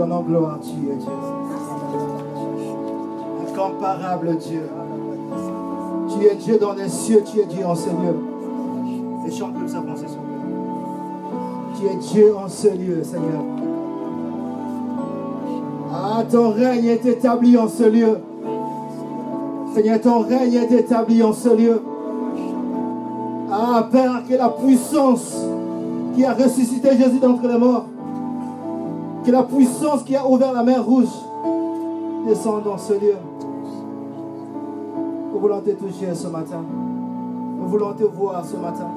donnons gloire. Tu es Dieu. Incomparable Dieu. Tu es Dieu dans les cieux, tu es Dieu en ce lieu. Et chante comme ça, pensée Tu es Dieu en ce lieu, Seigneur. Ah, ton règne est établi en ce lieu. Seigneur, ton règne est établi en ce lieu. Ah, Père, que la puissance qui a ressuscité Jésus d'entre les morts, que la puissance qui a ouvert la mer rouge descende dans ce lieu. Nous voulons te toucher ce matin. Nous voulons te voir ce matin.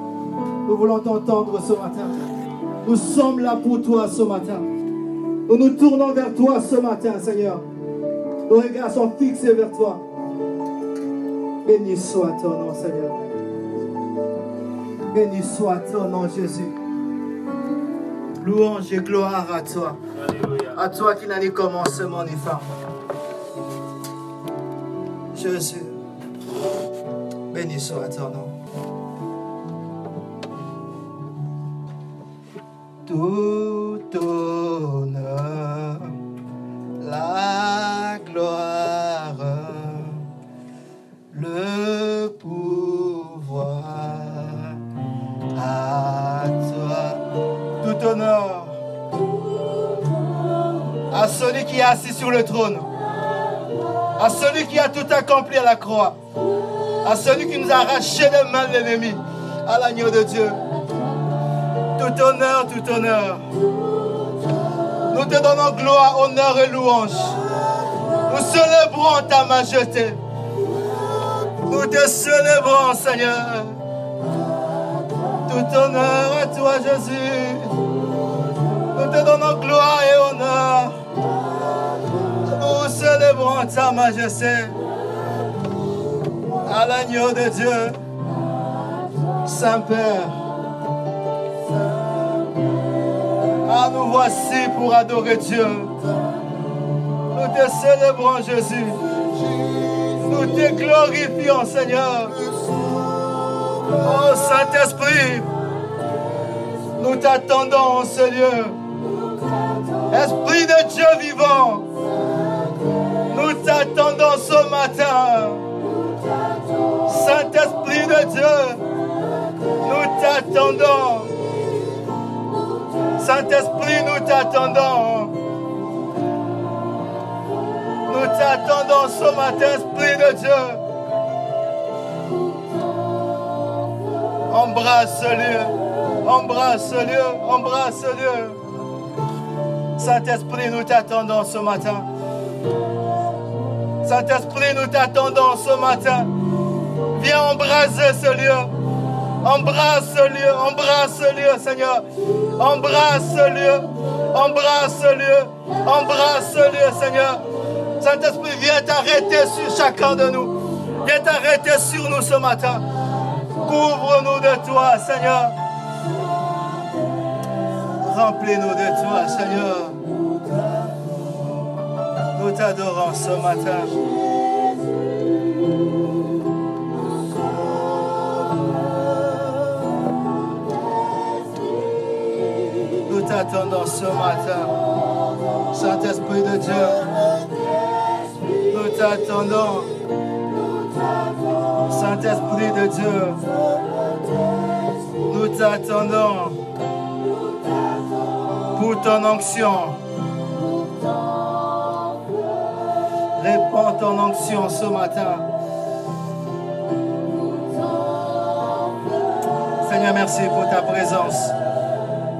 Nous voulons t'entendre ce matin. Nous sommes là pour toi ce matin. Nous nous tournons vers toi ce matin, Seigneur. Nos regards sont fixés vers toi. Béni soit ton nom, Seigneur. Béni soit ton nom, Jésus. Louange et gloire à toi. À toi qui n'a ni commencement ni fin. Jésus. Béni soit ton nom. Tout qui assis sur le trône, à celui qui a tout accompli à la croix, à celui qui nous a arraché les mains de l'ennemi, à l'agneau de Dieu. Tout honneur, tout honneur. Nous te donnons gloire, honneur et louange. Nous célébrons ta majesté. Nous te célébrons, Seigneur. Tout honneur à toi, Jésus. Nous te donnons gloire et honneur. Célébrons ta majesté. À l'agneau de Dieu. Saint-Père. Ah, nous voici pour adorer Dieu. Nous te célébrons, Jésus. Nous te glorifions, Seigneur. Oh Saint-Esprit, nous t'attendons en ce lieu. Esprit de Dieu vivant, nous t'attendons ce matin. Saint-Esprit de Dieu, nous t'attendons. Saint-Esprit, nous t'attendons. Nous t'attendons ce matin, Esprit de Dieu. Embrasse ce lieu, embrasse ce lieu, embrasse ce lieu. Saint-Esprit, nous t'attendons ce matin. Saint-Esprit, nous t'attendons ce matin. Viens embraser ce lieu. Embrasse ce lieu, embrasse ce lieu, Seigneur. Embrasse ce lieu, embrasse ce lieu, embrasse ce lieu, Seigneur. Saint-Esprit, viens t'arrêter sur chacun de nous. Viens t'arrêter sur nous ce matin. Couvre-nous de toi, Seigneur. Remplis-nous de toi, Seigneur. Nous t'adorons ce matin. Nous t'attendons ce matin. Saint-Esprit de Dieu, nous t'attendons. Saint-Esprit de Dieu, nous t'attendons pour ton onction. Répands ton onction ce matin. Seigneur, merci pour ta présence.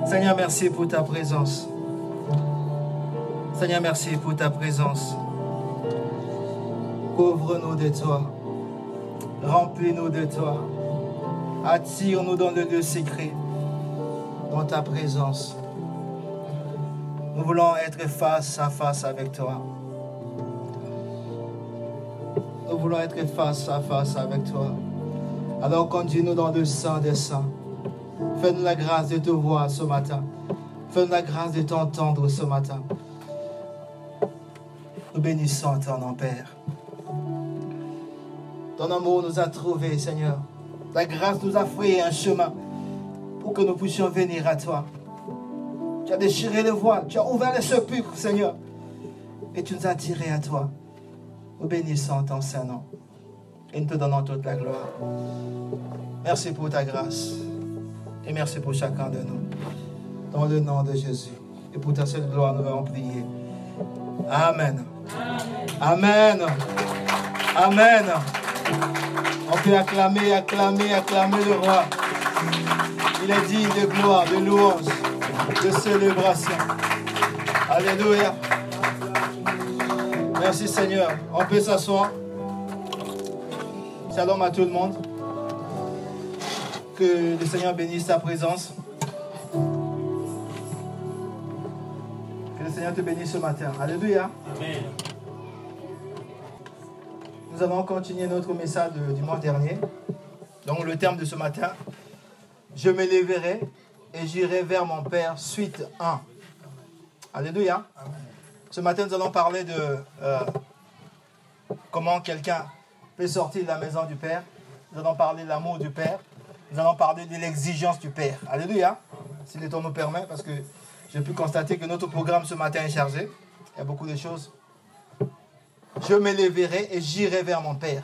Seigneur, merci pour ta présence. Seigneur, merci pour ta présence. Couvre-nous de toi. Remplis-nous de toi. Attire-nous dans le lieu secret, dans ta présence. Nous voulons être face à face avec toi. Être face à face avec toi. Alors conduis-nous dans le sang des saints. Fais-nous la grâce de te voir ce matin. Fais-nous la grâce de t'entendre ce matin. Nous bénissons ton nom, Père. Ton amour nous a trouvés, Seigneur. Ta grâce nous a frayé un chemin pour que nous puissions venir à toi. Tu as déchiré les voiles. Tu as ouvert les sépulcres, Seigneur. Et tu nous as tirés à toi. Nous bénissons ton Saint-Nom. Et nous te donnons toute la gloire. Merci pour ta grâce. Et merci pour chacun de nous. Dans le nom de Jésus. Et pour ta seule gloire, nous allons prier. Amen. Amen. Amen. On peut acclamer, acclamer, acclamer le roi. Il est digne de gloire, de louange, de célébration. Alléluia. Merci Seigneur. On peut s'asseoir. Shalom à tout le monde. Que le Seigneur bénisse ta présence. Que le Seigneur te bénisse ce matin. Alléluia. Amen. Nous allons continuer notre message du mois dernier. Donc le terme de ce matin, je me lèverai et j'irai vers mon Père, suite 1. Alléluia. Ce matin, nous allons parler de euh, comment quelqu'un peut sortir de la maison du Père. Nous allons parler de l'amour du Père. Nous allons parler de l'exigence du Père. Alléluia. Si le temps nous permet, parce que j'ai pu constater que notre programme ce matin est chargé. Il y a beaucoup de choses je me lèverai et j'irai vers mon Père.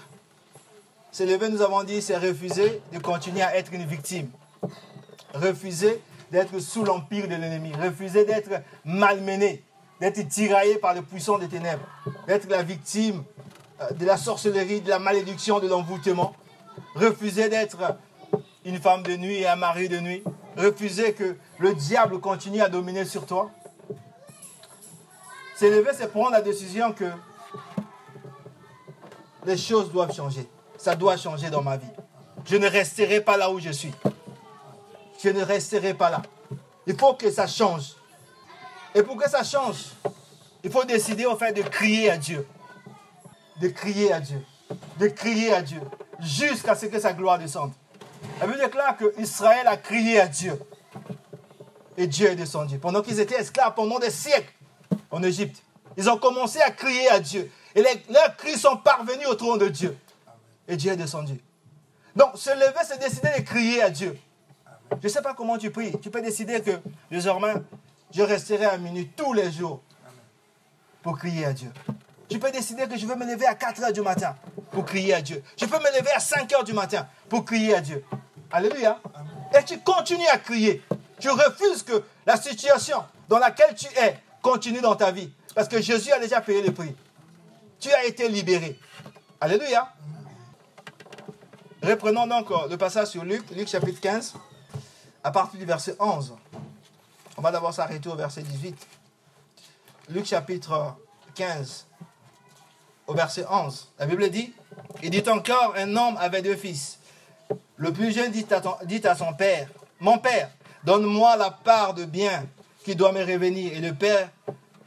Se lever, nous avons dit, c'est refuser de continuer à être une victime. Refuser d'être sous l'empire de l'ennemi. Refuser d'être malmené, d'être tiraillé par le puissant des ténèbres. D'être la victime euh, de la sorcellerie, de la malédiction, de l'envoûtement. Refuser d'être une femme de nuit et un mari de nuit. Refuser que le diable continue à dominer sur toi. S'élever, c'est prendre la décision que les choses doivent changer. Ça doit changer dans ma vie. Je ne resterai pas là où je suis. Je ne resterai pas là. Il faut que ça change. Et pour que ça change, il faut décider au fait de crier à Dieu. De crier à Dieu. De crier à Dieu. Jusqu'à ce que sa gloire descende. La Bible déclare que Israël a crié à Dieu. Et Dieu est descendu. Pendant qu'ils étaient esclaves pendant des siècles en Égypte, ils ont commencé à crier à Dieu. Et leurs cris sont parvenus au trône de Dieu. Et Dieu est descendu. Donc, se lever, c'est décider de crier à Dieu. Je ne sais pas comment tu pries. Tu peux décider que désormais, je resterai à minuit tous les jours pour crier à Dieu. Tu peux décider que je veux me lever à 4 heures du matin pour crier à Dieu. Je peux me lever à 5 heures du matin pour crier à Dieu. Alléluia. Et tu continues à crier. Tu refuses que la situation dans laquelle tu es continue dans ta vie. Parce que Jésus a déjà payé le prix tu as été libéré. Alléluia. Reprenons donc le passage sur Luc, Luc chapitre 15, à partir du verset 11. On va d'abord s'arrêter au verset 18. Luc chapitre 15, au verset 11. La Bible dit, il dit encore, un homme avait deux fils. Le plus jeune dit à, son père, mon père, donne-moi la part de bien qui doit me revenir. Et le père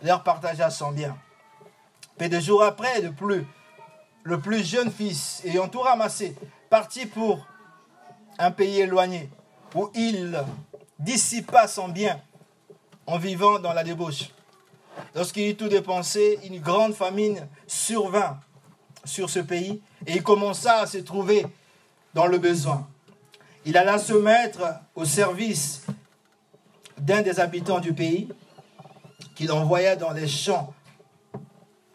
leur partagea son bien. Mais deux jours après, le plus, le plus jeune fils, ayant tout ramassé, partit pour un pays éloigné, où il dissipa son bien en vivant dans la débauche. Lorsqu'il eut tout dépensé, une grande famine survint sur ce pays et il commença à se trouver dans le besoin. Il alla se mettre au service d'un des habitants du pays qu'il envoya dans les champs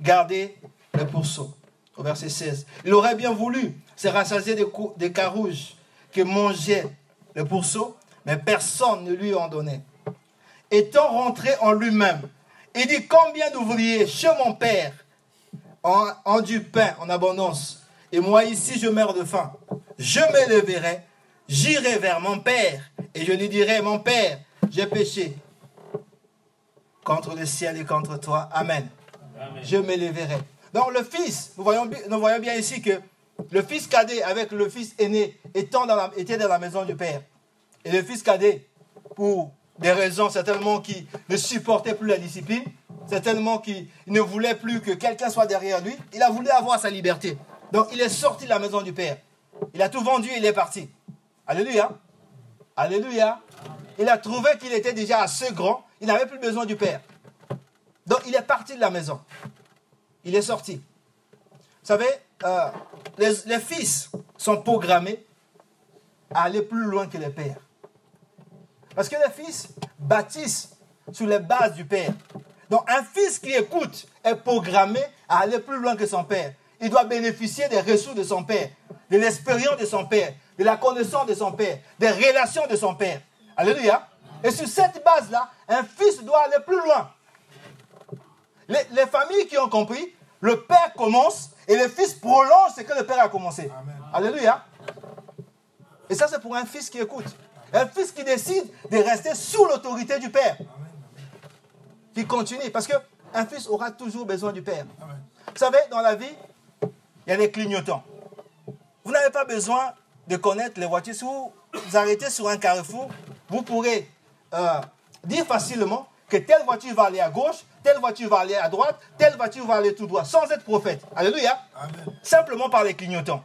garder le pourceau. Au verset 16. Il aurait bien voulu se rassasier des, des carouges que mangeait le pourceau, mais personne ne lui en donnait. Étant rentré en lui-même, il dit Combien d'ouvriers chez mon père ont, du pain en abondance, et moi ici je meurs de faim. Je me leverai, j'irai vers mon père, et je lui dirai Mon père, j'ai péché contre le ciel et contre toi. Amen je m'élèverai. Donc le fils, nous voyons, nous voyons bien ici que le fils cadet avec le fils aîné étant dans la, était dans la maison du père. Et le fils cadet, pour des raisons certainement qui ne supportait plus la discipline, certainement qui ne voulait plus que quelqu'un soit derrière lui, il a voulu avoir sa liberté. Donc il est sorti de la maison du père. Il a tout vendu il est parti. Alléluia. Alléluia. Il a trouvé qu'il était déjà assez grand, il n'avait plus besoin du père. Donc il est parti de la maison. Il est sorti. Vous savez, euh, les, fils sont programmés à aller plus loin que les pères. Parce que les fils bâtissent sur les bases du Père. Donc un fils qui écoute est programmé à aller plus loin que son Père. Il doit bénéficier des ressources de son Père, de l'expérience de son Père, de la connaissance de son Père, des relations de son Père. Alléluia. Et sur cette base-là, un fils doit aller plus loin. Les, familles qui ont compris, le Père commence et le Fils prolonge ce que le Père a commencé. Alléluia. Et ça, c'est pour un fils qui écoute. Un fils qui décide de rester sous l'autorité du Père. Qui continue. Parce qu'un fils aura toujours besoin du Père. Vous savez, dans la vie, il y a des clignotants. Vous n'avez pas besoin de connaître les voitures. Si vous vous arrêtez sur un carrefour, vous pourrez euh, dire facilement que telle voiture va aller à gauche, telle voiture va aller à droite, telle voiture va aller tout droit, sans être prophète. Alléluia. Simplement par les clignotants.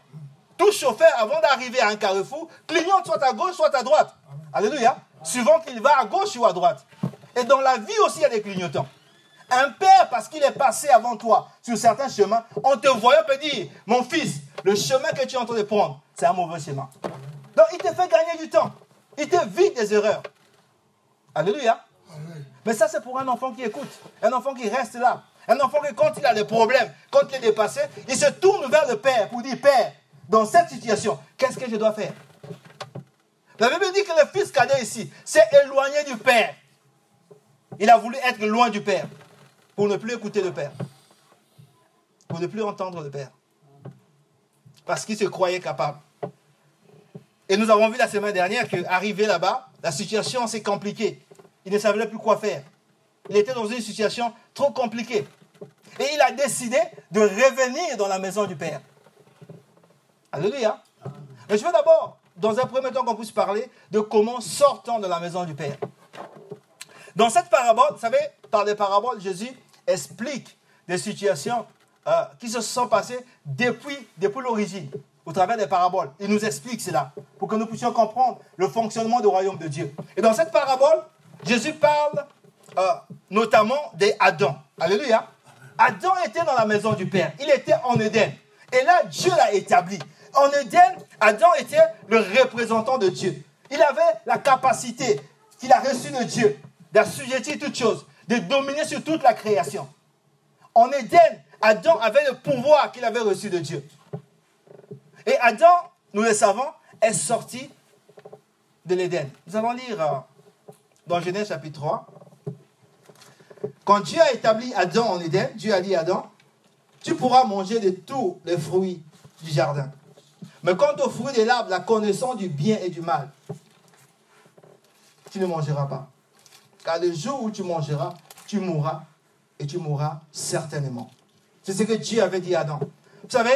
Tout chauffeur, avant d'arriver à un carrefour, clignote soit à gauche, soit à droite. Alléluia. Suivant qu'il va à gauche ou à droite. Et dans la vie aussi, il y a des clignotants. Un père, parce qu'il est passé avant toi sur certains chemins, en te voyant peut dire, mon fils, le chemin que tu es en train de prendre, c'est un mauvais chemin. Donc il te fait gagner du temps. Il te vide des erreurs. Alléluia. Mais ça, c'est pour un enfant qui écoute. Un enfant qui reste là. Un enfant qui, quand il a des problèmes, quand il est dépassé, il se tourne vers le Père pour dire, Père, dans cette situation, qu'est-ce que je dois faire? La Bible dit que le fils cadet ici s'est éloigné du Père. Il a voulu être loin du Père pour ne plus écouter le Père. Pour ne plus entendre le Père. Parce qu'il se croyait capable. Et nous avons vu la semaine dernière qu'arrivé là-bas, la situation s'est compliquée. Il ne savait plus quoi faire. Il était dans une situation trop compliquée. Et il a décidé de revenir dans la maison du Père. Alléluia. Mais je veux d'abord, dans un premier temps, qu'on puisse parler de comment sortant de la maison du Père. Dans cette parabole, vous savez, par des paraboles, Jésus explique des situations euh, qui se sont passées depuis, depuis l'origine, au travers des paraboles. Il nous explique cela, pour que nous puissions comprendre le fonctionnement du royaume de Dieu. Et dans cette parabole, Jésus parle euh, notamment d'Adam. Alléluia. Adam était dans la maison du Père. Il était en Éden. Et là, Dieu l'a établi. En Éden, Adam était le représentant de Dieu. Il avait la capacité qu'il a reçue de Dieu d'assujettir toutes choses, de dominer sur toute la création. En Éden, Adam avait le pouvoir qu'il avait reçu de Dieu. Et Adam, nous le savons, est sorti de l'Éden. Nous allons lire euh, dans Genèse chapitre 3. Quand Dieu a établi Adam en Éden, Dieu a dit à Adam, tu pourras manger de tous les fruits du jardin. Mais quant aux fruits de l'arbre, la connaissance du bien et du mal, tu ne mangeras pas. Car le jour où tu mangeras, tu mourras et tu mourras certainement. C'est ce que Dieu avait dit à Adam. Vous savez,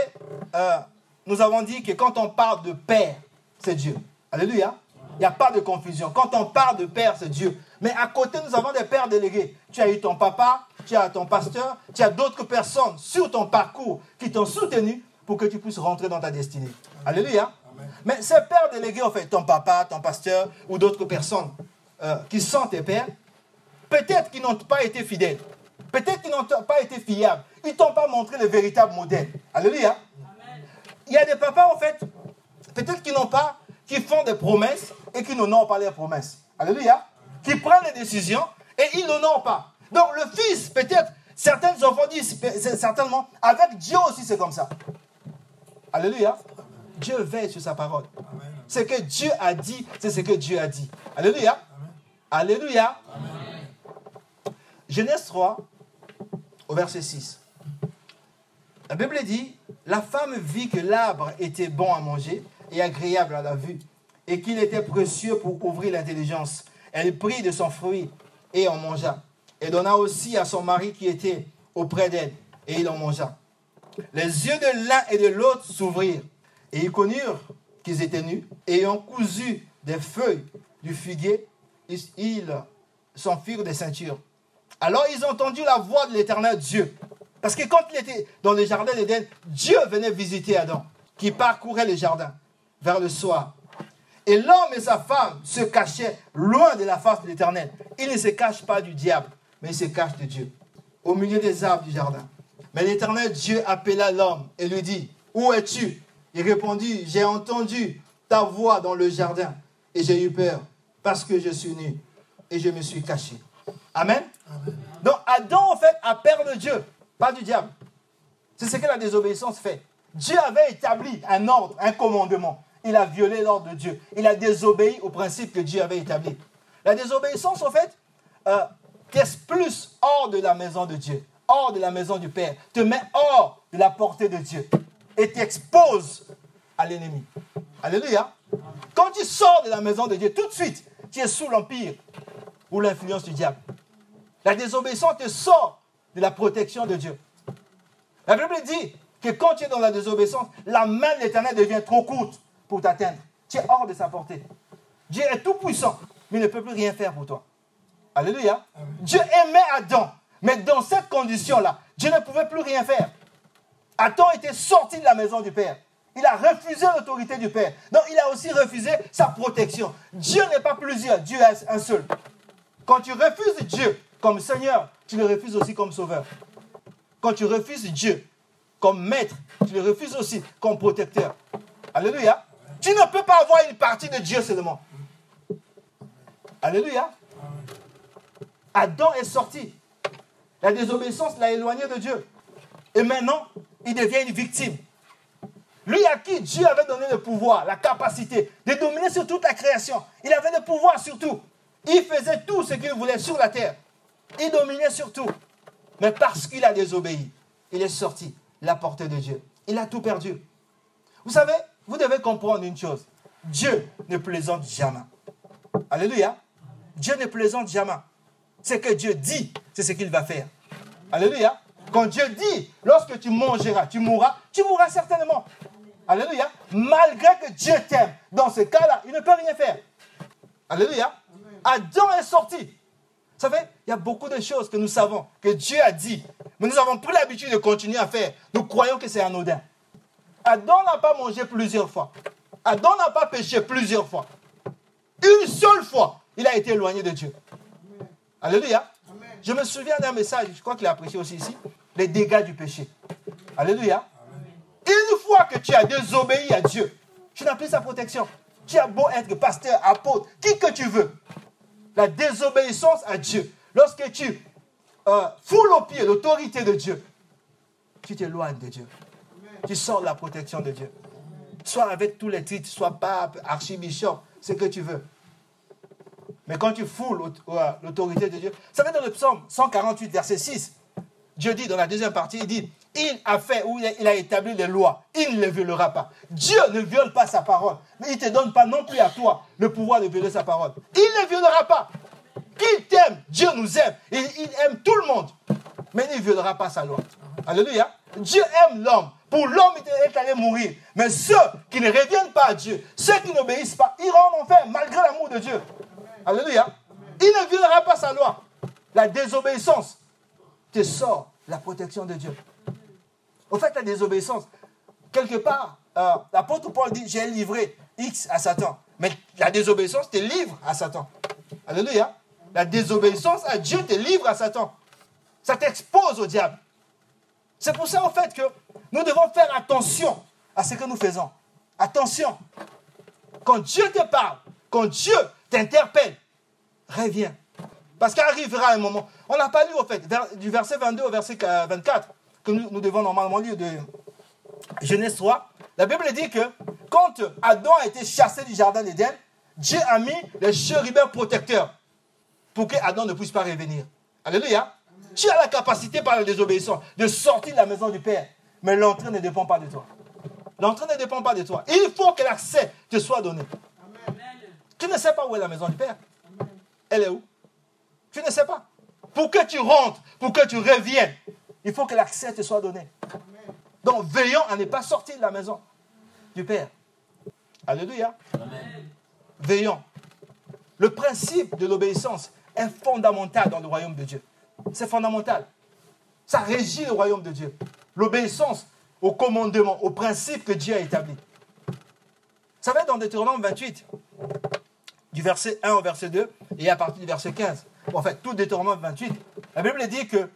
euh, nous avons dit que quand on parle de Père, c'est Dieu. Alléluia. Il n'y a pas de confusion. Quand on parle de père, c'est Dieu. Mais à côté, nous avons des pères délégués. Tu as eu ton papa, tu as ton pasteur, tu as d'autres personnes sur ton parcours qui t'ont soutenu pour que tu puisses rentrer dans ta destinée. Alléluia. Mais ces pères délégués, en fait, ton papa, ton pasteur ou d'autres personnes euh, qui sont tes pères, peut-être qu'ils n'ont pas été fidèles. Peut-être qu'ils n'ont pas été fiables. Ils ne t'ont pas montré le véritable modèle. Alléluia. Il y a des papas, en fait, peut-être qu'ils n'ont pas qui font des promesses et qui n'honorent pas les promesses. Alléluia. Qui prennent des décisions et ils n'honorent pas. Donc le fils, peut-être, certains enfants disent certainement, avec Dieu aussi c'est comme ça. Alléluia. Dieu veille sur sa parole. Ce que Dieu a dit, c'est ce que Dieu a dit. Alléluia. Alléluia. Genèse 3, au verset 6. La Bible dit, la femme vit que l'arbre était bon à manger et agréable à la vue, et qu'il était précieux pour ouvrir l'intelligence. Elle prit de son fruit et en mangea, et donna aussi à son mari qui était auprès d'elle, et il en mangea. Les yeux de l'un et de l'autre s'ouvrirent, et ils connurent qu'ils étaient nus, ayant cousu des feuilles du figuier, ils s'en firent des ceintures. Alors ils entendu la voix de l'éternel Dieu. Parce que quand il était dans le jardin d'Éden, Dieu venait visiter Adam, qui parcourait le jardin vers le soir. Et l'homme et sa femme se cachaient loin de la face de l'Éternel. Ils ne se cachent pas du diable, mais ils se cachent de Dieu, au milieu des arbres du jardin. Mais l'Éternel Dieu appela l'homme et lui dit, Où es-tu? Il répondit, J'ai entendu ta voix dans le jardin et j'ai eu peur parce que je suis nu et je me suis caché. Amen. Donc Adam, en fait, a peur de Dieu, pas du diable. C'est ce que la désobéissance fait. Dieu avait établi un ordre, un commandement. Il a violé l'ordre de Dieu. Il a désobéi au principe que Dieu avait établi. La désobéissance, en fait, euh, plus hors de la maison de Dieu, hors de la maison du Père, te met hors de la portée de Dieu et t'expose à l'ennemi. Alléluia. Quand tu sors de la maison de Dieu, tout de suite, tu es sous l'empire ou l'influence du diable. La désobéissance te sort de la protection de Dieu. La Bible dit que quand tu es dans la désobéissance, la main de l'Éternel devient trop courte pour t'atteindre. Tu es hors de sa portée. Dieu est tout puissant, mais il ne peut plus rien faire pour toi. Alléluia. Dieu aimait Adam, mais dans cette condition-là, Dieu ne pouvait plus rien faire. Adam était sorti de la maison du Père. Il a refusé l'autorité du Père. Donc il a aussi refusé sa protection. Dieu n'est pas plusieurs, Dieu est un seul. Quand tu refuses Dieu comme Seigneur, tu le refuses aussi comme Sauveur. Quand tu refuses Dieu comme maître, tu le refuses aussi comme protecteur. Alléluia. Tu ne peux pas avoir une partie de Dieu seulement. Alléluia. Adam est sorti. La désobéissance l'a éloigné de Dieu. Et maintenant, il devient une victime. Lui à qui Dieu avait donné le pouvoir, la capacité de dominer sur toute la création. Il avait le pouvoir sur tout. Il faisait tout ce qu'il voulait sur la terre. Il dominait sur tout. Mais parce qu'il a désobéi, il est sorti la portée de Dieu. Il a tout perdu. Vous savez, vous devez comprendre une chose. Dieu ne plaisante jamais. Alléluia. Dieu ne plaisante jamais. Ce que Dieu dit, c'est ce qu'il va faire. Alléluia. Quand Dieu dit, lorsque tu mangeras, tu mourras, tu mourras certainement. Alléluia. Malgré que Dieu t'aime, dans ce cas-là, il ne peut rien faire. Alléluia. Adam est sorti. Vous savez, il y a beaucoup de choses que nous savons, que Dieu a dit, mais nous avons pris l'habitude de continuer à faire. Nous croyons que c'est anodin. Adam n'a pas mangé plusieurs fois. Adam n'a pas péché plusieurs fois. Une seule fois, il a été éloigné de Dieu. Alléluia. Je me souviens d'un message, je crois qu'il a prêché aussi ici, les dégâts du péché. Alléluia. Une fois que tu as désobéi à Dieu, tu n'as plus sa protection. Tu as beau être pasteur, apôtre, qui que tu veux. La désobéissance à Dieu, lorsque tu euh, foules au pied l'autorité de Dieu, tu t'éloignes de Dieu. Tu sors de la protection de Dieu. Soit avec tous les titres, soit pape, archibishop, ce que tu veux. Mais quand tu foules l'autorité de Dieu, ça va dans le psaume 148, verset 6. Dieu dit dans la deuxième partie, il dit, il a fait ou il a établi les lois, il ne les violera pas. Dieu ne viole pas sa parole, mais il ne te donne pas non plus à toi le pouvoir de violer sa parole. Il ne violera pas. Qu'il t'aime, Dieu nous aime, il aime tout le monde, mais il ne violera pas sa loi. Alléluia. Dieu aime l'homme. Pour l'homme, il est allé mourir. Mais ceux qui ne reviennent pas à Dieu, ceux qui n'obéissent pas, iront en enfer malgré l'amour de Dieu. Alléluia. Il ne violera pas sa loi. La désobéissance te sort la protection de Dieu. Au fait, la désobéissance, quelque part, euh, l'apôtre Paul dit, j'ai livré X à Satan. Mais la désobéissance te livre à Satan. Alléluia. La désobéissance à Dieu te livre à Satan. Ça t'expose au diable. C'est pour ça, en fait, que nous devons faire attention à ce que nous faisons. Attention. Quand Dieu te parle, quand Dieu t'interpelle, reviens. Parce qu'arrivera un moment. On n'a pas lu, en fait, du verset 22 au verset 24, que nous, devons normalement lire de Genèse 3. La Bible dit que quand Adam a été chassé du jardin d'Éden, Dieu a mis les chérubins protecteurs pour que Adam ne puisse pas revenir. Alléluia. Tu as la capacité par la désobéissance de sortir de la maison du Père. Mais l'entrée ne dépend pas de toi. L'entrée ne dépend pas de toi. Il faut que l'accès te soit donné. Tu ne sais pas où est la maison du Père. Elle est où? Tu ne sais pas. Pour que tu rentres, pour que tu reviennes, il faut que l'accès te soit donné. Donc veillons à ne pas sortir de la maison du Père. Alléluia. Veillons. Le principe de l'obéissance est fondamental dans le royaume de Dieu. C'est fondamental. Ça régit le royaume de Dieu. L'obéissance au commandement, au principe que Dieu a établi. Ça va être dans Deutéronome 28, du verset 1 au verset 2, et à partir du verset 15. En fait, tout Deutéronome 28, la Bible dit que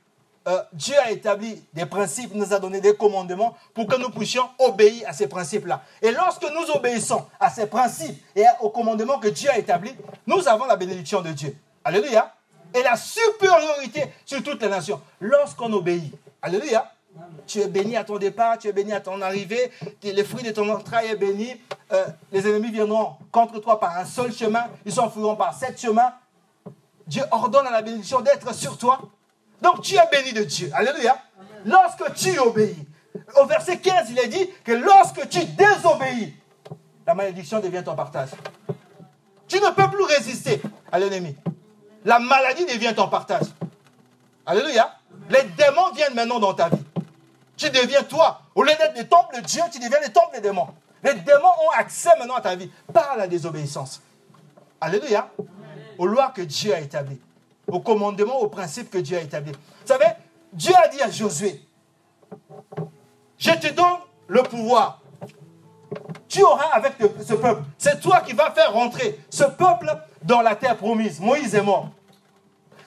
euh, Dieu a établi des principes, nous a donné des commandements pour que nous puissions obéir à ces principes-là. Et lorsque nous obéissons à ces principes et aux commandements que Dieu a établis, nous avons la bénédiction de Dieu. Alléluia. et la supériorité sur toutes les nations. Lorsqu'on obéit. Alléluia. Tu es béni à ton départ, tu es béni à ton arrivée, les fruits de ton entraille est béni. Euh, les ennemis viendront contre toi par un seul chemin, ils s'enfuiront par sept chemins. Dieu ordonne à la bénédiction d'être sur toi. Donc tu es béni de Dieu. Alléluia. Lorsque tu obéis. Au verset 15, il est dit que lorsque tu désobéis, la malédiction devient ton partage. Tu ne peux plus résister à l'ennemi. La maladie devient ton partage. Alléluia. Les démons viennent maintenant dans ta vie. Tu deviens toi. Au lieu d'être des temples de Dieu, tu deviens les temples des démons. Les démons ont accès maintenant à ta vie par la désobéissance. Alléluia. Aux lois que Dieu a établies. Aux commandements, aux principes que Dieu a établis. Vous savez, Dieu a dit à Josué, je te donne le pouvoir tu auras avec ce peuple. C'est toi qui vas faire rentrer ce peuple dans la terre promise. Moïse est mort.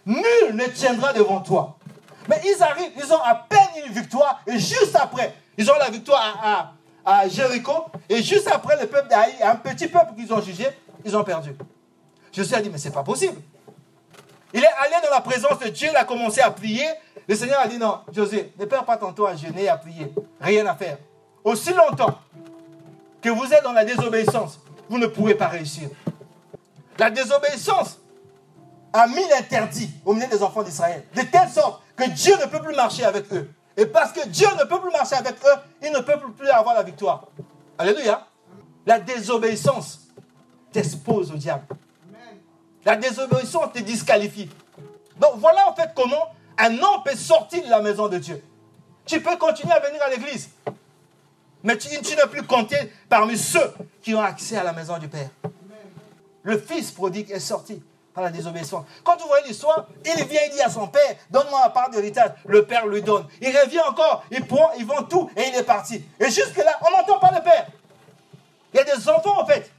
Nul ne tiendra devant toi. Mais ils arrivent, ils ont à peine une victoire, et juste après, ils ont la victoire à, Jéricho, et juste après, le peuple d'Aïe, un petit peuple qu'ils ont jugé, ils ont perdu. Josué a dit, mais c'est pas possible. Il est allé dans la présence de Dieu, il a commencé à prier. Le Seigneur a dit, non, Josué, ne perds pas ton temps à jeûner et à prier. Rien à faire. Aussi longtemps que vous êtes dans la désobéissance, vous ne pourrez pas réussir. La désobéissance a mis l'interdit au milieu des enfants d'Israël, de telle sorte que Dieu ne peut plus marcher avec eux. Et parce que Dieu ne peut plus marcher avec eux, il ne peut plus avoir la victoire. Alléluia. La désobéissance t'expose au diable. La désobéissance te disqualifie. Donc voilà en fait comment un homme peut sortir de la maison de Dieu. Tu peux continuer à venir à l'église. Mais tu, n'as plus compté parmi ceux qui ont accès à la maison du Père. Le fils prodigue est sorti par la désobéissance. Quand vous voyez l'histoire, il vient, il dit à son père, donne-moi la part d'héritage. Le père lui donne. Il revient encore, il prend, il vend tout et il est parti. Et jusque-là, on n'entend pas le père. Il y a des enfants, en fait,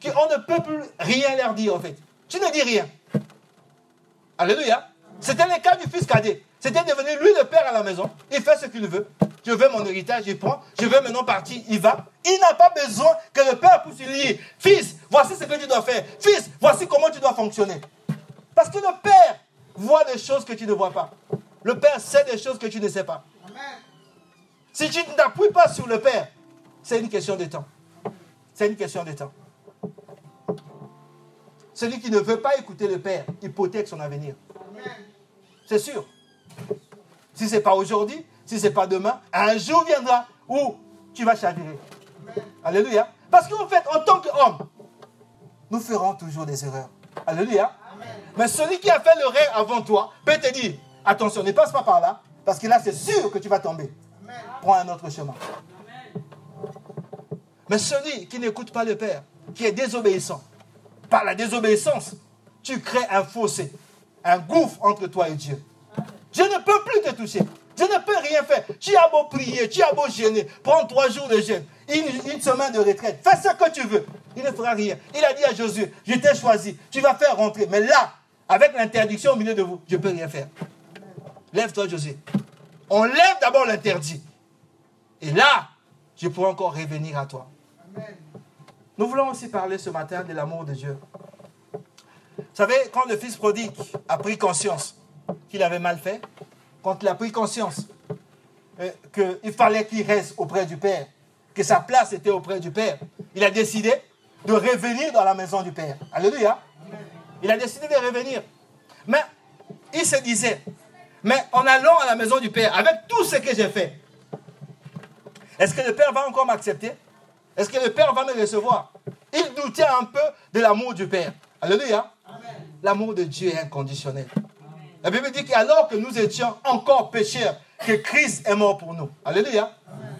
qui on ne peut plus rien leur dire, en fait. Tu ne dis rien. Alléluia. C'était le cas du fils cadet. C'était devenu lui le père à la maison. Il fait ce qu'il veut. Je veux mon héritage, il prend. Je veux maintenant partir, il va. Il n'a pas besoin que le père puisse lui dire Fils, voici ce que tu dois faire. Fils, voici comment tu dois fonctionner. Parce que le père voit des choses que tu ne vois pas. Le père sait des choses que tu ne sais pas. Si tu ne t'appuies pas sur le père, c'est une question de temps. C'est une question de temps. Celui qui ne veut pas écouter le père hypothèque son avenir. C'est sûr. Si ce n'est pas aujourd'hui, si ce n'est pas demain, un jour viendra où tu vas chavirer. Alléluia. Parce qu'en fait, en tant qu'homme, nous ferons toujours des erreurs. Alléluia. Mais celui qui a fait le rêve avant toi peut te dire, attention, ne passe pas par là, parce que là, c'est sûr que tu vas tomber. Prends un autre chemin. Mais celui qui n'écoute pas le Père, qui est désobéissant, par la désobéissance, tu crées un fossé, un gouffre entre toi et Dieu. Je ne peux plus te toucher. Je ne peux rien faire. Tu as beau prier, tu as beau gêner, prends trois jours de jeûne, une, semaine de retraite, fais ce que tu veux. Il ne fera rien. Il a dit à Josué, je t'ai choisi, tu vas faire rentrer. Mais là, avec l'interdiction au milieu de vous, je ne peux rien faire. Lève-toi, Josué. On lève d'abord l'interdit. Et là, je pourrai encore revenir à toi. Nous voulons aussi parler ce matin de l'amour de Dieu. Vous savez, quand le fils prodigue a pris conscience qu'il avait mal fait, quand il a pris conscience euh, qu'il fallait qu'il reste auprès du Père, que sa place était auprès du Père, il a décidé de revenir dans la maison du Père. Alléluia. Il a décidé de revenir. Mais il se disait, mais en allant à la maison du Père, avec tout ce que j'ai fait, est-ce que le Père va encore m'accepter? Est-ce que le Père va me recevoir? Il doutait un peu de l'amour du Père. Alléluia. L'amour de Dieu est inconditionnel. La Bible dit qu'alors que nous étions encore pécheurs, que Christ est mort pour nous. Alléluia.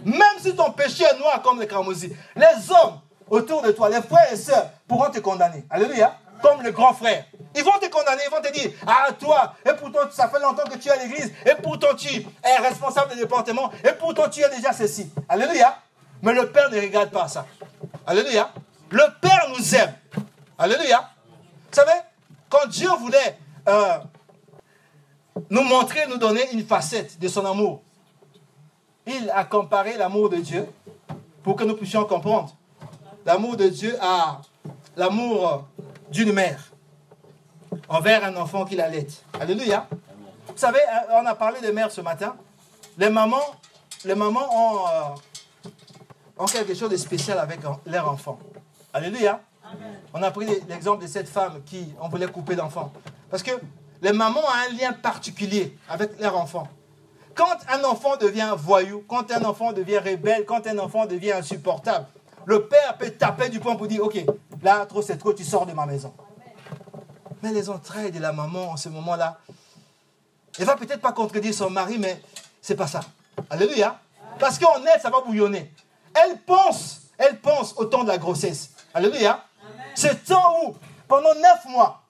Même si ton péché est noir comme le cramoisi, les hommes autour de toi, les frères et sœurs, pourront te condamner. Alléluia. Comme le grand frère. Ils vont te condamner, ils vont te dire, ah toi, et pourtant ça fait longtemps que tu es à l'église, et pourtant tu es responsable du département, et pourtant tu es déjà ceci. Alléluia. Mais le Père ne regarde pas ça. Alléluia. Le Père nous aime. Alléluia. Vous savez, quand Dieu voulait euh, nous montrer, nous donner une facette de son amour. Il a comparé l'amour de Dieu pour que nous puissions comprendre. L'amour de Dieu à l'amour d'une mère. envers un enfant qu'il allait. Alléluia. Vous savez, euh, on a parlé de mères ce matin. Les mamans, les mamans ont, euh, ont quelque chose de spécial avec leurs enfants. Alléluia. On a pris l'exemple de cette femme qui, on voulait couper d'enfant. Parce que les mamans ont un lien particulier avec leur enfant. Quand un enfant devient voyou, quand un enfant devient rebelle, quand un enfant devient insupportable, le père peut taper du poing pour dire, OK, là, trop c'est trop, tu sors de ma maison. Mais les entrailles de la maman en ce moment-là, elle va peut-être pas contredire son mari, mais c'est pas ça. Alléluia. Parce qu'en elle, ça va bouillonner. Elle pense, elle pense au temps de la grossesse. Alléluia. Ce temps où, pendant neuf mois,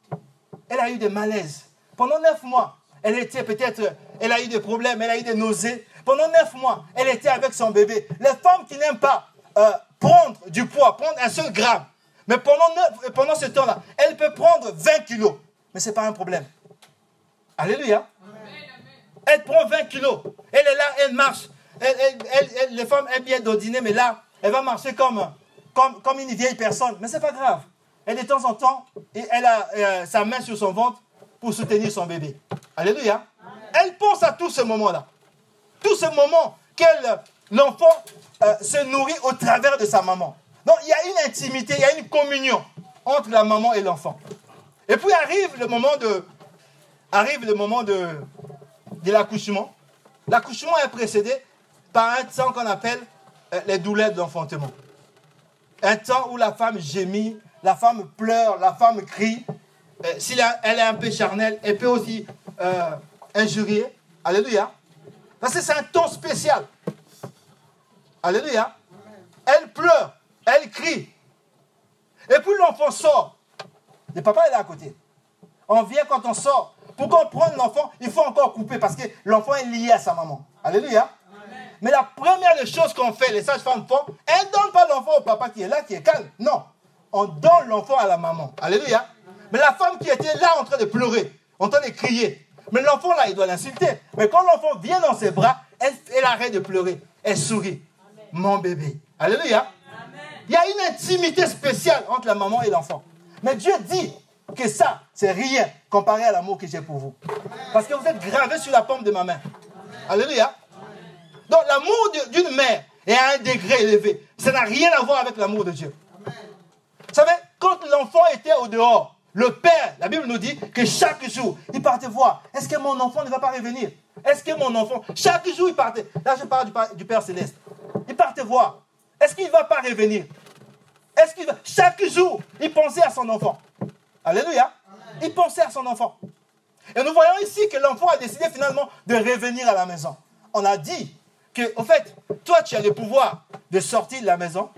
elle a eu des malaises. Pendant neuf mois, elle était peut-être, elle a eu des problèmes, elle a eu des nausées. Pendant neuf mois, elle était avec son bébé. Les femmes qui n'aiment pas euh, prendre du poids, prendre un seul gramme, mais pendant, pendant ce temps-là, elle peut prendre 20 kilos. Mais ce n'est pas un problème. Alléluia. Elle prend 20 kilos. Elle est là, elle marche. les femmes aiment bien dîner, mais là, elle va marcher comme, comme, comme une vieille personne. Mais ce n'est pas grave. Et de temps en temps, elle a euh, sa main sur son ventre pour soutenir son bébé. Alléluia. Elle pense à tout ce moment-là. Tout ce moment que l'enfant euh, se nourrit au travers de sa maman. Donc il y a une intimité, il y a une communion entre la maman et l'enfant. Et puis arrive le moment de, arrive le moment de, de l'accouchement. L'accouchement est précédé par un temps qu'on appelle euh, les douleurs d'enfantement. Un temps où la femme gémit, la femme pleure, la femme crie. Euh, si elle est un peu charnelle, elle peut aussi euh, injurier. Alléluia. Parce que c'est un temps spécial. Alléluia. Elle pleure, elle crie. Et puis l'enfant sort. Le papa est là à côté. On vient quand on sort. Pour comprendre l'enfant, il faut encore couper parce que l'enfant est lié à sa maman. Alléluia. Mais la première des choses qu'on fait, les sages-femmes font, elles ne donnent pas l'enfant au papa qui est là, qui est calme. Non. On donne l'enfant à la maman. Alléluia. Mais la femme qui était là en train de pleurer, en train de crier, mais l'enfant là, il doit l'insulter. Mais quand l'enfant vient dans ses bras, elle, elle arrête de pleurer. Elle sourit. Mon bébé. Alléluia. Il y a une intimité spéciale entre la maman et l'enfant. Mais Dieu dit que ça, c'est rien comparé à l'amour que j'ai pour vous. Parce que vous êtes gravés sur la paume de ma main. Alléluia. Donc l'amour d'une mère est à un degré élevé. Ça n'a rien à voir avec l'amour de Dieu. Vous savez, quand l'enfant était au dehors, le père, la Bible nous dit que chaque jour, il partait voir, est-ce que mon enfant ne va pas revenir? Est-ce que mon enfant, chaque jour, il partait? Là, je parle du, Père céleste. Il partait voir, est-ce qu'il ne va pas revenir? Est-ce qu'il va... Chaque jour, il pensait à son enfant. Alléluia. Il pensait à son enfant. Et nous voyons ici que l'enfant a décidé finalement de revenir à la maison. On a dit que, en fait, toi, tu as le pouvoir de sortir de la maison,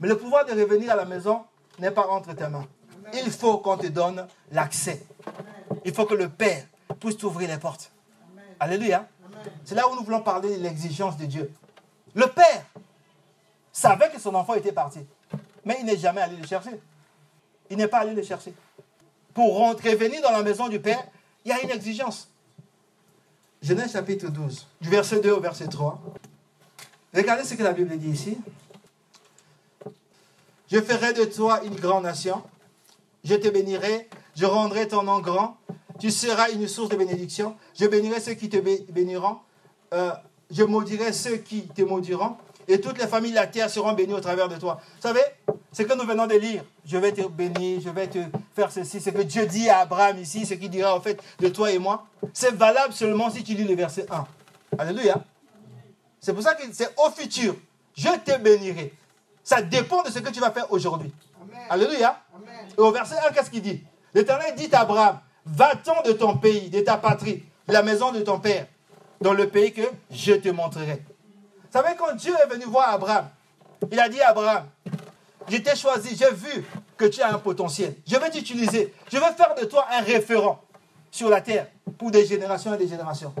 mais le pouvoir de revenir à la maison n'est pas entre tes mains. Il faut qu'on te donne l'accès. Il faut que le Père puisse t'ouvrir les portes. Alléluia. C'est là où nous voulons parler de l'exigence de Dieu. Le Père savait que son enfant était parti, mais il n'est jamais allé le chercher. Il n'est pas allé le chercher. Pour rentrer, venir dans la maison du Père, il y a une exigence. Genèse chapitre 12, du verset 2 au verset 3. Regardez ce que la Bible dit ici. Je ferai de toi une grande nation. Je te bénirai. Je rendrai ton nom grand. Tu seras une source de bénédiction. Je bénirai ceux qui te béniront. Euh, je maudirai ceux qui te maudiront et toutes les familles de la terre seront bénies au travers de toi. Vous savez, ce que nous venons de lire, je vais te bénir, je vais te faire ceci, ce que Dieu dit à Abraham ici, ce qu'il dira en fait de toi et moi, c'est valable seulement si tu lis le verset 1. Alléluia. C'est pour ça que c'est au futur. Je te bénirai. Ça dépend de ce que tu vas faire aujourd'hui. Alléluia. Et au verset 1, qu'est-ce qu'il dit? L'Éternel dit à Abraham, va-t'en de ton pays, de ta patrie, de la maison de ton père, dans le pays que je te montrerai savez, quand Dieu est venu voir Abraham, il a dit à Abraham, je t'ai choisi, j'ai vu que tu as un potentiel. Je vais t'utiliser. Je vais faire de toi un référent sur la terre pour des générations et des générations.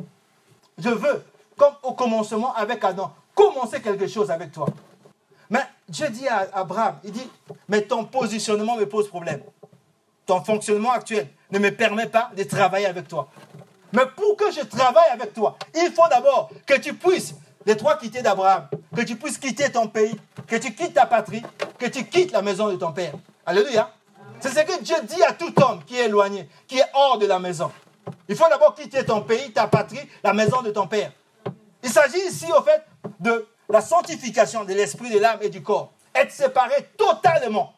Je veux, comme au commencement avec Adam, commencer quelque chose avec toi. Mais Dieu dit à Abraham, il dit, mais ton positionnement me pose problème. Ton fonctionnement actuel ne me permet pas de travailler avec toi. Mais pour que je travaille avec toi, il faut d'abord que tu puisses les trois quitter d'Abraham, que tu puisses quitter ton pays, que tu quittes ta patrie, que tu quittes la maison de ton père. Alléluia. C'est ce que Dieu dit à tout homme qui est éloigné, qui est hors de la maison. Il faut d'abord quitter ton pays, ta patrie, la maison de ton père. Il s'agit ici, au fait, de la sanctification de l'esprit, de l'âme et du corps. Être séparé totalement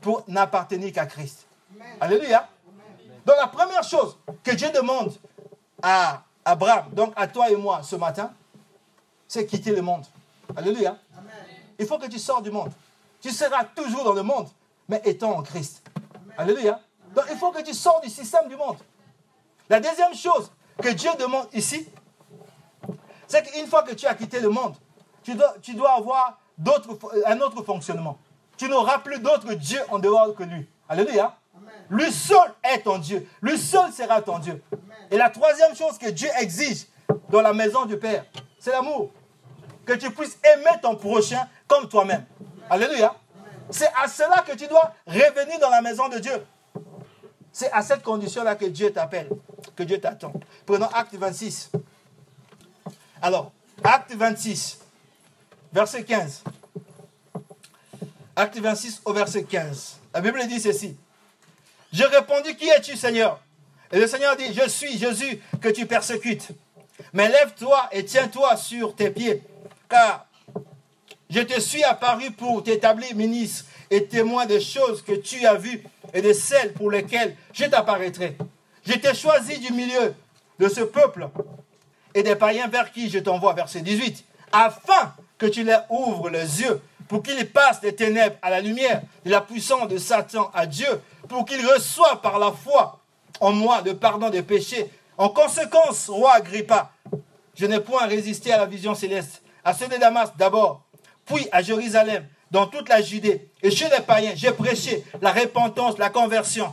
pour n'appartenir qu'à Christ. Alléluia. Donc la première chose que Dieu demande à Abraham, donc à toi et moi ce matin, c'est quitter le monde. Alléluia. Il faut que tu sors du monde. Tu seras toujours dans le monde, mais étant en Christ. Alléluia. Donc il faut que tu sors du système du monde. La deuxième chose que Dieu demande ici, c'est qu'une fois que tu as quitté le monde, tu dois, tu dois avoir un autre fonctionnement. Tu n'auras plus d'autre Dieu en dehors que lui. Alléluia. Lui seul est ton Dieu. Lui seul sera ton Dieu. Et la troisième chose que Dieu exige dans la maison du Père, c'est l'amour. Que tu puisses aimer ton prochain comme toi-même. Alléluia. C'est à cela que tu dois revenir dans la maison de Dieu. C'est à cette condition-là que Dieu t'appelle, que Dieu t'attend. Prenons Acte 26. Alors, Acte 26, verset 15. Acte 26 au verset 15. La Bible dit ceci. Je répondis, qui es-tu Seigneur? Et le Seigneur dit, je suis Jésus que tu persécutes. Mais lève-toi et tiens-toi sur tes pieds, car je te suis apparu pour t'établir ministre et témoin des choses que tu as vues et de celles pour lesquelles je t'apparaîtrai. Je t'ai choisi du milieu de ce peuple et des païens vers qui je t'envoie, verset 18, afin que tu leur ouvres les yeux pour qu'ils passent des ténèbres à la lumière, de la puissance de Satan à Dieu, pour qu'ils reçoivent par la foi en moi le pardon des péchés. En conséquence, roi Agrippa, je n'ai point résisté à la vision céleste, à ceux de Damas d'abord, puis à Jérusalem, dans toute la Judée, et chez les païens, j'ai prêché la repentance, la conversion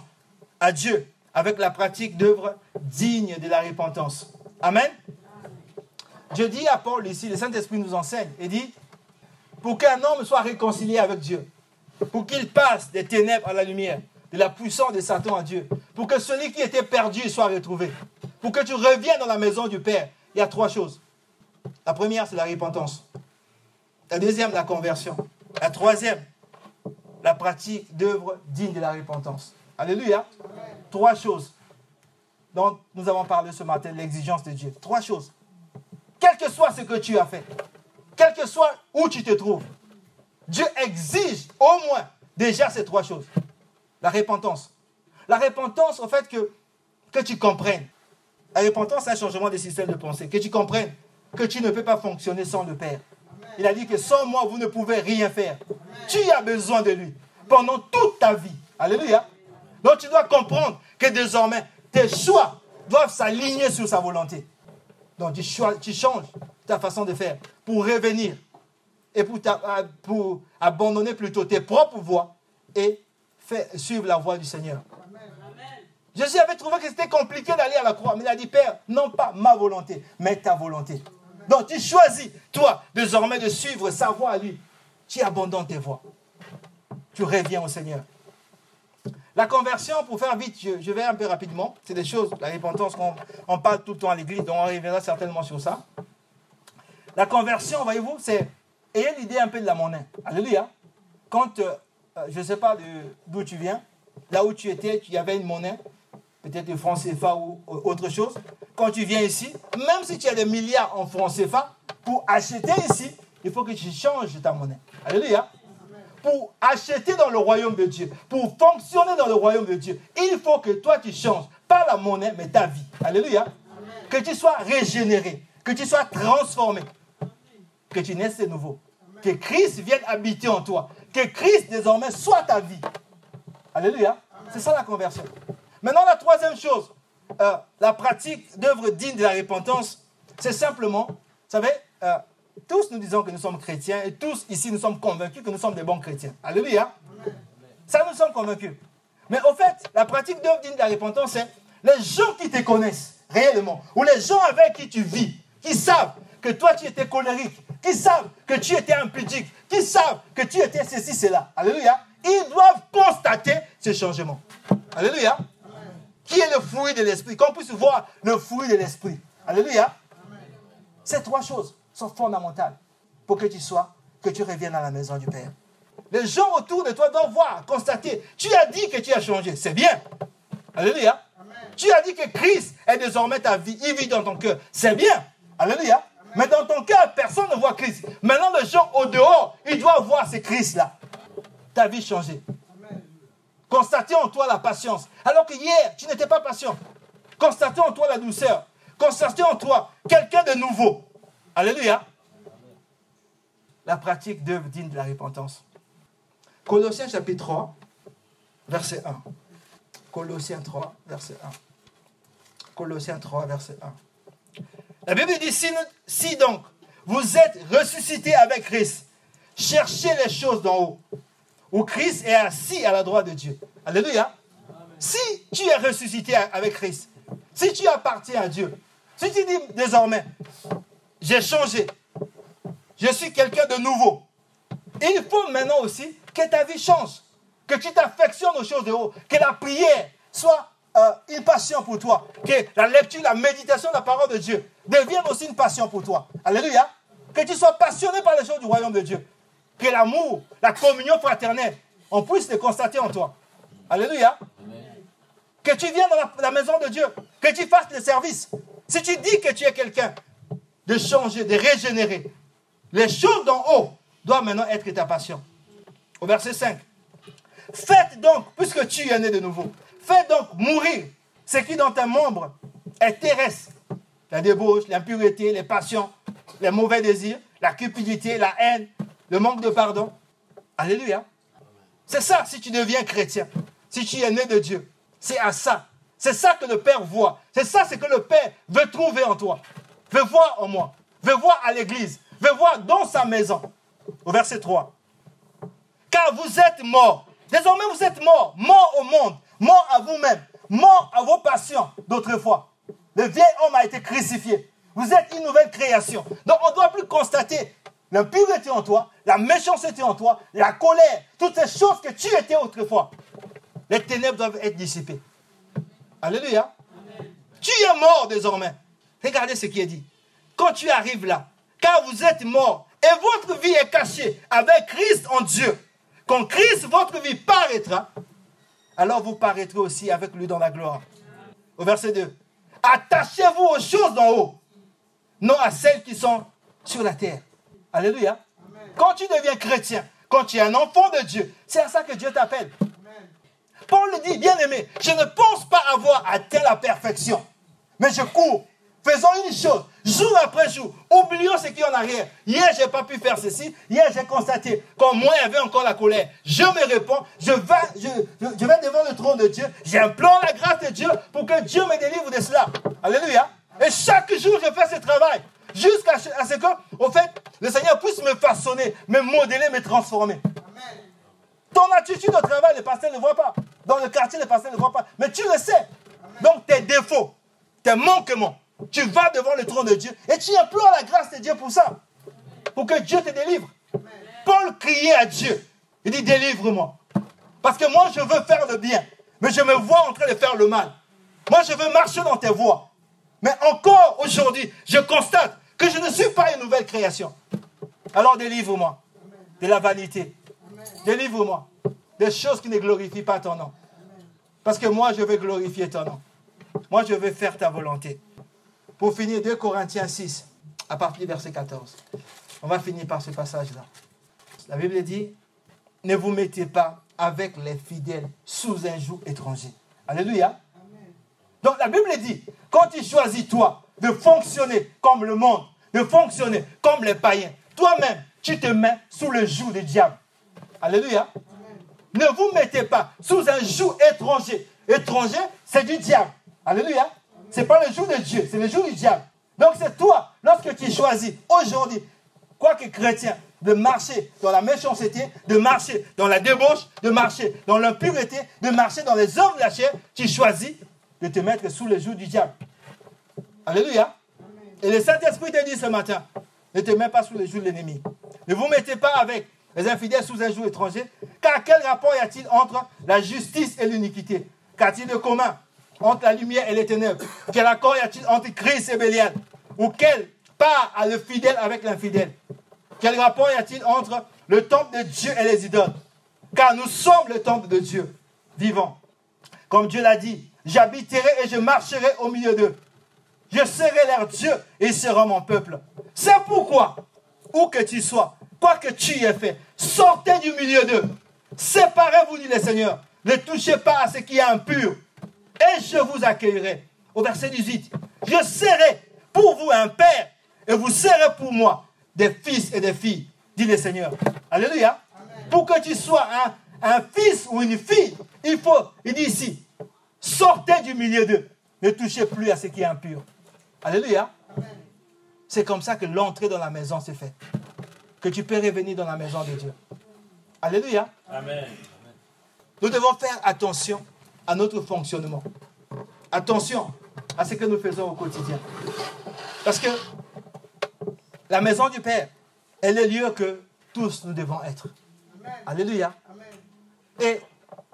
à Dieu, avec la pratique d'œuvres dignes de la repentance. Amen. Je dis à Paul ici, le Saint-Esprit nous enseigne, et dit, pour qu'un homme soit réconcilié avec Dieu, pour qu'il passe des ténèbres à la lumière, de la puissance de Satan à Dieu, pour que celui qui était perdu soit retrouvé, pour que tu reviennes dans la maison du Père, il y a trois choses. La première, c'est la repentance. La deuxième, la conversion. La troisième, la pratique d'œuvres dignes de la repentance. Alléluia. Trois choses dont nous avons parlé ce matin, l'exigence de Dieu. Trois choses. Quel que soit ce que tu as fait, quel que soit où tu te trouves, Dieu exige au moins déjà ces trois choses. La repentance. La repentance, au fait, que, tu comprennes. La repentance, c'est un changement de système de pensée. Que tu comprennes que tu ne peux pas fonctionner sans le Père. Il a dit que sans moi, vous ne pouvez rien faire. Tu as besoin de lui pendant toute ta vie. Alléluia. Donc tu dois comprendre que désormais, tes choix doivent s'aligner sur sa volonté. Donc tu, changes ta façon de faire pour revenir et pour abandonner plutôt tes propres voies et suivre la voie du Seigneur. Jésus avait trouvé que c'était compliqué d'aller à la croix, mais il a dit, Père, non pas ma volonté, mais ta volonté. Donc tu choisis, toi, désormais de suivre sa voie à lui. Tu abandonnes tes voies. Tu reviens au Seigneur. La conversion, pour faire vite, je, vais un peu rapidement. C'est des choses, la repentance qu'on on parle tout le temps à l'église, donc on reviendra certainement sur ça. La conversion, voyez-vous, c'est ayez l'idée un peu de la monnaie. Alléluia. Quand euh, euh, je ne sais pas d'où tu viens, là où tu étais, il y avait une monnaie, peut-être le franc CFA ou autre chose. Quand tu viens ici, même si tu as des milliards en francs CFA, pour acheter ici, il faut que tu changes ta monnaie. Alléluia. Pour acheter dans le royaume de Dieu, pour fonctionner dans le royaume de Dieu, il faut que toi tu changes, pas la monnaie, mais ta vie. Alléluia. Que tu sois régénéré, que tu sois transformé, que tu naisses de nouveau. Que Christ vienne habiter en toi que Christ désormais soit ta vie. Alléluia. C'est ça la conversion. Maintenant, la troisième chose, euh, la pratique d'œuvres dignes de la repentance, c'est simplement, vous savez, euh, tous nous disons que nous sommes chrétiens et tous ici nous sommes convaincus que nous sommes des bons chrétiens. Alléluia. Ça, nous sommes convaincus. Mais au fait, la pratique d'œuvres dignes de la repentance, c'est les gens qui te connaissent réellement, ou les gens avec qui tu vis, qui savent que toi tu étais colérique, qui savent que tu étais impudique, qui savent que tu étais ceci, cela. Alléluia. Ils doivent constater ce changement. Alléluia. Qui est le fruit de l'esprit? Qu'on puisse voir le fruit de l'esprit. Alléluia. Ces trois choses sont fondamentales pour que tu sois, que tu reviennes à la maison du Père. Les gens autour de toi doivent voir, constater. Tu as dit que tu as changé. C'est bien. Alléluia. Tu as dit que Christ est désormais ta vie. Il vit dans ton cœur. C'est bien. Alléluia. Mais dans ton cœur, personne ne voit Christ. Maintenant, les gens au dehors, ils doivent voir ce Christ-là. Ta vie changée. Constatez en toi la patience. Alors que hier, tu n'étais pas patient. Constatez en toi la douceur. Constatez en toi quelqu'un de nouveau. Alléluia. La pratique d'œuvre digne de la repentance. Colossiens chapitre 3, verset 1. Colossiens 3, verset 1. Colossiens 3, verset 1. La Bible dit, si, donc vous êtes ressuscité avec Christ, cherchez les choses d'en haut, où Christ est assis à la droite de Dieu. Alléluia. Si tu es ressuscité avec Christ, si tu appartiens à Dieu, si tu dis désormais, j'ai changé, je suis quelqu'un de nouveau, il faut maintenant aussi que ta vie change, que tu t'affectionnes aux choses de haut, que la prière soit euh, une passion pour toi, que la lecture, la méditation de la parole de Dieu devienne aussi une passion pour toi. Alléluia. Que tu sois passionné par les choses du royaume de Dieu. Que l'amour, la communion fraternelle, on puisse les constater en toi. Alléluia. Que tu viennes dans la, maison de Dieu, que tu fasses le service. Si tu dis que tu es quelqu'un de changer, de régénérer, les choses d'en haut doivent maintenant être ta passion. Au verset 5. Faites donc, puisque tu es né de nouveau, Fais donc mourir ce qui dans tes membres est terrestre. La débauche, l'impureté, les passions, les mauvais désirs, la cupidité, la haine, le manque de pardon. Alléluia. C'est ça si tu deviens chrétien, si tu es né de Dieu. C'est à ça. C'est ça que le Père voit. C'est ça ce que le Père veut trouver en toi. Veut voir en moi. Veut voir à l'église. Veut voir dans sa maison. Au verset 3. Car vous êtes morts. Désormais vous êtes morts. Morts au monde mort à vous-même, mort à vos passions d'autrefois. Le vieil homme a été crucifié. Vous êtes une nouvelle création. Donc on ne doit plus constater l'impureté en toi, la méchanceté en toi, la colère, toutes ces choses que tu étais autrefois. Les ténèbres doivent être dissipées. Alléluia. Tu es mort désormais. Regardez ce qui est dit. Quand tu arrives là, car vous êtes mort et votre vie est cachée avec Christ en Dieu. Quand Christ, votre vie paraîtra, alors vous paraîtrez aussi avec lui dans la gloire. Au verset 2. Attachez-vous aux choses d'en haut, non à celles qui sont sur la terre. Alléluia. Quand tu deviens chrétien, quand tu es un enfant de Dieu, c'est à ça que Dieu t'appelle. Paul le dit, bien aimé, je ne pense pas avoir atteint la perfection, mais je cours Faisons une chose, jour après jour. Oublions ce qui est en arrière. Hier, je n'ai pas pu faire ceci. Hier, j'ai constaté qu'en moi, il y avait encore la colère. Je me réponds, je vais, je, je, vais devant le trône de Dieu. J'implore la grâce de Dieu pour que Dieu me délivre de cela. Alléluia. Et chaque jour, je fais ce travail. Jusqu'à ce que, au fait, le Seigneur puisse me façonner, me modeler, me transformer. Ton attitude au travail, le pasteur ne voit pas. Dans le quartier, le pasteur ne voit pas. Mais tu le sais. Donc, tes défauts, tes manquements, tu vas devant le trône de Dieu et tu implores la grâce de Dieu pour ça. Pour que Dieu te délivre. Paul criait à Dieu. Il dit, délivre-moi. Parce que moi, je veux faire le bien. Mais je me vois en train de faire le mal. Moi, je veux marcher dans tes voies. Mais encore aujourd'hui, je constate que je ne suis pas une nouvelle création. Alors délivre-moi de la vanité. Délivre-moi des choses qui ne glorifient pas ton nom. Parce que moi, je veux glorifier ton nom. Moi, je veux faire ta volonté. Pour finir, 2 Corinthiens 6, à partir du verset 14. On va finir par ce passage-là. La Bible dit, ne vous mettez pas avec les fidèles sous un joug étranger. Alléluia. Donc la Bible dit, quand tu choisis toi de fonctionner comme le monde, de fonctionner comme les païens, toi-même, tu te mets sous le joug du diable. Alléluia. Ne vous mettez pas sous un joug étranger. Étranger, c'est du diable. Alléluia. Ce n'est pas le jour de Dieu, c'est le jour du diable. Donc c'est toi, lorsque tu choisis aujourd'hui, quoi que chrétien, de marcher dans la méchanceté, de marcher dans la débauche, de marcher dans l'impureté, de marcher dans les œuvres de la chair, tu choisis de te mettre sous le joug du diable. Alléluia. Et le Saint-Esprit te dit ce matin, ne te mets pas sous le joug de l'ennemi. Ne vous mettez pas avec les infidèles sous un joug étranger, car quel rapport y a-t-il entre la justice et l'iniquité? Qu'a-t-il de commun? Entre la lumière et les ténèbres Quel accord y a-t-il entre Christ et Bélial Ou quel part a le fidèle avec l'infidèle? Quel rapport y a-t-il entre le temple de Dieu et les idoles? Car nous sommes le temple de Dieu, vivant. Comme Dieu l'a dit, j'habiterai et je marcherai au milieu d'eux. Je serai leur Dieu et ils seront mon peuple. C'est pourquoi, où que tu sois, quoi que tu y aies fait, sortez du milieu d'eux. Séparez-vous, dit le Seigneur. Ne touchez pas à ce qui est impur. Et je vous accueillerai. Au verset 18, je serai pour vous un père et vous serez pour moi des fils et des filles, dit le Seigneur. Alléluia. Pour que tu sois un, un fils ou une fille, il faut, il dit ici, sortez du milieu d'eux. Ne touchez plus à ce qui est impur. Alléluia. C'est comme ça que l'entrée dans la maison se fait. Que tu peux revenir dans la maison de Dieu. Alléluia. Amen. Nous devons faire attention à notre fonctionnement. Attention à ce que nous faisons au quotidien. Parce que la maison du Père est le lieu que tous nous devons être. Alléluia. Et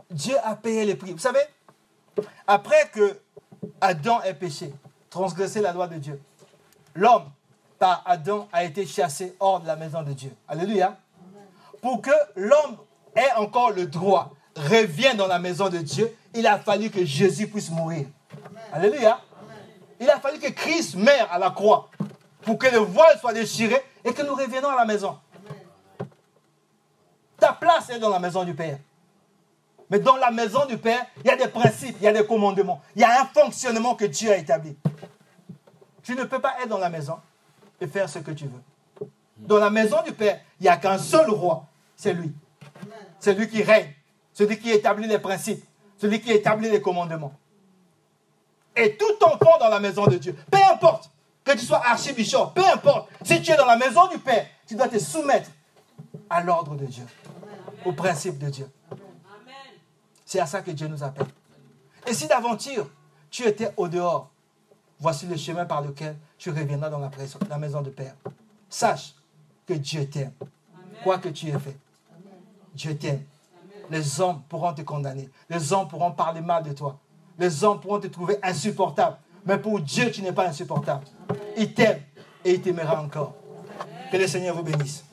Dieu a payé le prix. Vous savez, après que Adam ait péché, transgressé la loi de Dieu, l'homme, par Adam, a été chassé hors de la maison de Dieu. Alléluia. Pour que l'homme ait encore le droit, revienne dans la maison de Dieu, il a fallu que Jésus puisse mourir. Alléluia. Il a fallu que Christ meure à la croix pour que le voile soit déchiré et que nous reviennons à la maison. Ta place est dans la maison du Père. Mais dans la maison du Père, il y a des principes, il y a des commandements, il y a un fonctionnement que Dieu a établi. Tu ne peux pas être dans la maison et faire ce que tu veux. Dans la maison du Père, il n'y a qu'un seul roi, c'est lui. C'est lui qui règne, celui qui établit les principes, celui qui établit les commandements. Et tout enfant dans la maison de Dieu, peu importe que tu sois archibishop, peu importe, si tu es dans la maison du Père, tu dois te soumettre à l'ordre de Dieu, au principe de Dieu. C'est à ça que Dieu nous appelle. Et si d'aventure tu étais au dehors, voici le chemin par lequel tu reviendras dans la, maison de Père. Sache que Dieu t'aime, quoi que tu aies fait. Dieu t'aime. Les hommes pourront te condamner. Les hommes pourront parler mal de toi. Les hommes pourront te trouver insupportable. Mais pour Dieu, tu n'es pas insupportable. Il t'aime et il t'aimera encore. Que le Seigneur vous bénisse.